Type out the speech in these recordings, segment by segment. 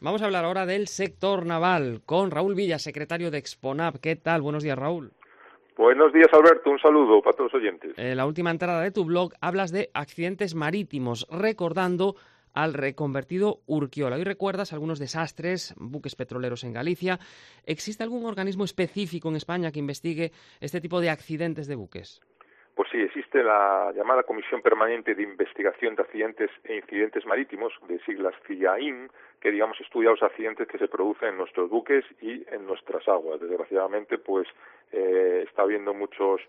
Vamos a hablar ahora del sector naval con Raúl Villa, secretario de Exponab. ¿Qué tal? Buenos días, Raúl. Buenos días, Alberto. Un saludo para todos los oyentes. En la última entrada de tu blog hablas de accidentes marítimos, recordando al reconvertido Urquiola. Hoy recuerdas algunos desastres, buques petroleros en Galicia. ¿Existe algún organismo específico en España que investigue este tipo de accidentes de buques? Pues sí, existe la llamada Comisión Permanente de Investigación de Accidentes e Incidentes Marítimos, de siglas CIAIN, que digamos estudia los accidentes que se producen en nuestros buques y en nuestras aguas. Desgraciadamente, pues eh, está habiendo muchos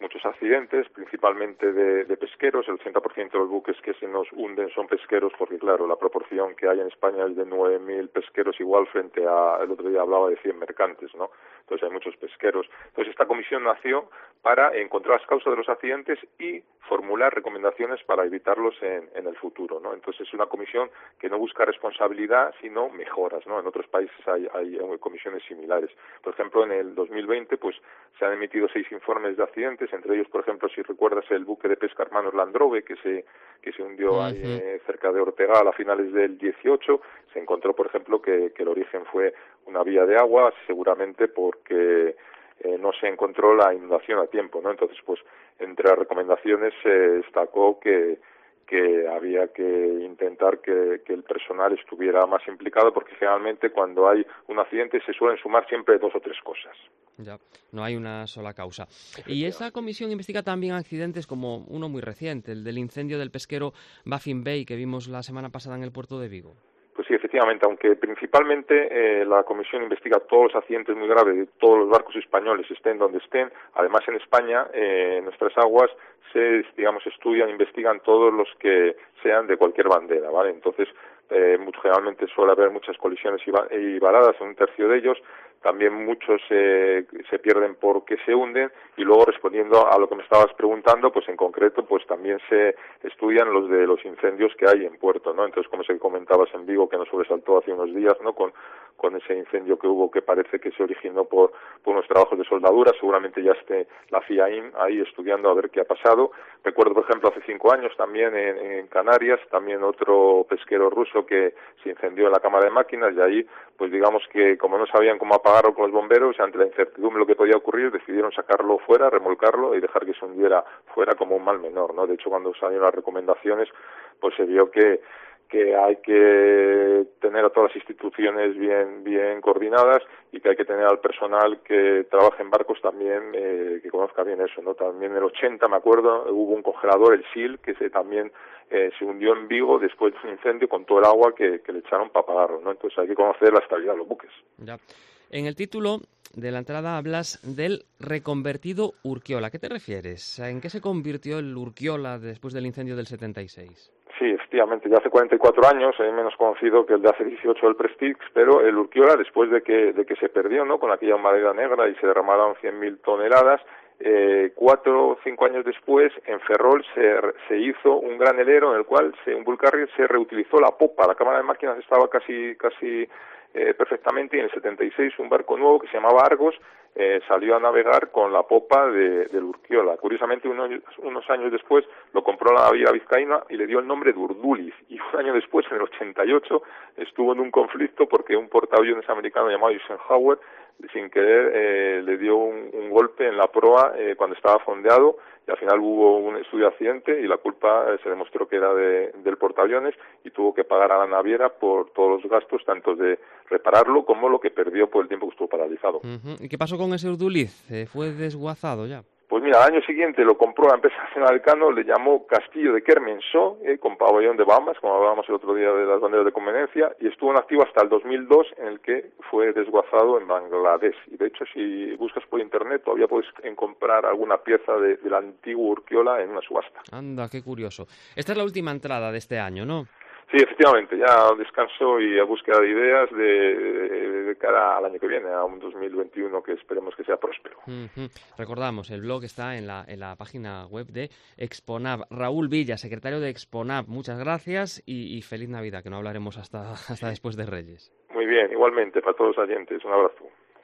muchos accidentes, principalmente de, de pesqueros. El 80% de los buques que se nos hunden son pesqueros, porque claro, la proporción que hay en España es de 9.000 pesqueros igual frente a, el otro día hablaba de 100 mercantes, ¿no? Entonces hay muchos pesqueros. Entonces esta comisión nació para encontrar las causas de los accidentes y formular recomendaciones para evitarlos en, en el futuro, ¿no? Entonces es una comisión que no busca responsabilidad, sino mejoras, ¿no? En otros países hay, hay comisiones similares. Por ejemplo, en el 2020, pues se han emitido seis informes de accidentes entre ellos, por ejemplo, si recuerdas el buque de pesca Hermanos Landrove, que se, que se hundió ahí, eh, cerca de Ortegal a finales del 18, se encontró, por ejemplo, que, que el origen fue una vía de agua, seguramente porque eh, no se encontró la inundación a tiempo, ¿no? Entonces, pues, entre las recomendaciones se destacó que que había que intentar que, que, el personal estuviera más implicado porque generalmente cuando hay un accidente se suelen sumar siempre dos o tres cosas. Ya, no hay una sola causa. Y esa comisión investiga también accidentes como uno muy reciente, el del incendio del pesquero Baffin Bay que vimos la semana pasada en el puerto de Vigo. Sí, efectivamente, aunque principalmente eh, la Comisión investiga todos los accidentes muy graves de todos los barcos españoles, estén donde estén, además en España, eh, en nuestras aguas, se, digamos, estudian, investigan todos los que sean de cualquier bandera, ¿vale? Entonces, eh, generalmente suele haber muchas colisiones y, varadas en un tercio de ellos, también muchos se pierden porque se hunden y luego respondiendo a lo que me estabas preguntando, pues en concreto pues también se estudian los de los incendios que hay en puerto, ¿no? Entonces como se comentabas en Vigo que nos sobresaltó hace unos días, ¿no? Con, con ese incendio que hubo que parece que se originó por, unos trabajos de soldadura, seguramente ya esté la FIAIN ahí estudiando a ver qué ha pasado. Recuerdo por ejemplo hace cinco años también en, en Canarias, también otro pesquero ruso que se incendió en la cámara de máquinas y ahí pues digamos que como no sabían cómo apagar apagarlo con los bomberos ante la incertidumbre de lo que podía ocurrir decidieron sacarlo fuera, remolcarlo y dejar que se hundiera fuera como un mal menor, ¿no? De hecho, cuando salieron las recomendaciones, pues se vio que que hay que tener a todas las instituciones bien bien coordinadas y que hay que tener al personal que trabaje en barcos también eh, que conozca bien eso no también en el 80 me acuerdo hubo un congelador el SIL que se también eh, se hundió en Vigo después de un incendio con todo el agua que, que le echaron para apagarlo no entonces hay que conocer la estabilidad de los buques ya. En el título de la entrada hablas del reconvertido Urquiola. ¿A qué te refieres? ¿En qué se convirtió el Urquiola después del incendio del 76? Sí, efectivamente, ya hace 44 años, es menos conocido que el de hace 18 el Prestige, pero el Urquiola, después de que, de que se perdió, ¿no?, con aquella madera negra y se derramaron 100.000 toneladas, eh, cuatro o cinco años después, en Ferrol se, se hizo un granelero en el cual se, un Bulgarrier se reutilizó la popa, la cámara de máquinas estaba casi, casi eh, perfectamente y en el 76 un barco nuevo que se llamaba Argos eh, salió a navegar con la popa de, del Urquiola. Curiosamente, unos, unos años después lo compró la naviera vizcaína y le dio el nombre de Urduliz. Y un año después, en el 88, estuvo en un conflicto porque un portaaviones americano llamado Eisenhower sin querer eh, le dio un, un, golpe en la proa eh, cuando estaba fondeado y al final hubo un estudio de accidente y la culpa eh, se demostró que era de, del portaaviones y tuvo que pagar a la naviera por todos los gastos, tanto de repararlo como lo que perdió por el tiempo que estuvo paralizado. ¿Y qué pasó con ese Urduliz? ¿Fue desguazado ya? Pues mira, al año siguiente lo compró la empresa nacional Cano, le llamó Castillo de Kermensó, eh, con pabellón de Bambas, como hablábamos el otro día de las banderas de conveniencia, y estuvo en activo hasta el 2002, en el que fue desguazado en Bangladesh. Y de hecho, si buscas por internet, todavía puedes comprar alguna pieza de, del antiguo Urquiola en una subasta. Anda, qué curioso. Esta es la última entrada de este año, ¿no? Sí, efectivamente, ya descanso y a búsqueda de ideas de, de, cara al año que viene, a un 2021 que esperemos que sea próspero. Recordamos, el blog está en la, en la página web de Exponab. Raúl Villa, secretario de Exponab, muchas gracias y, y feliz Navidad, que no hablaremos hasta, hasta después de Reyes. Muy bien, igualmente, para todos los oyentes, un abrazo.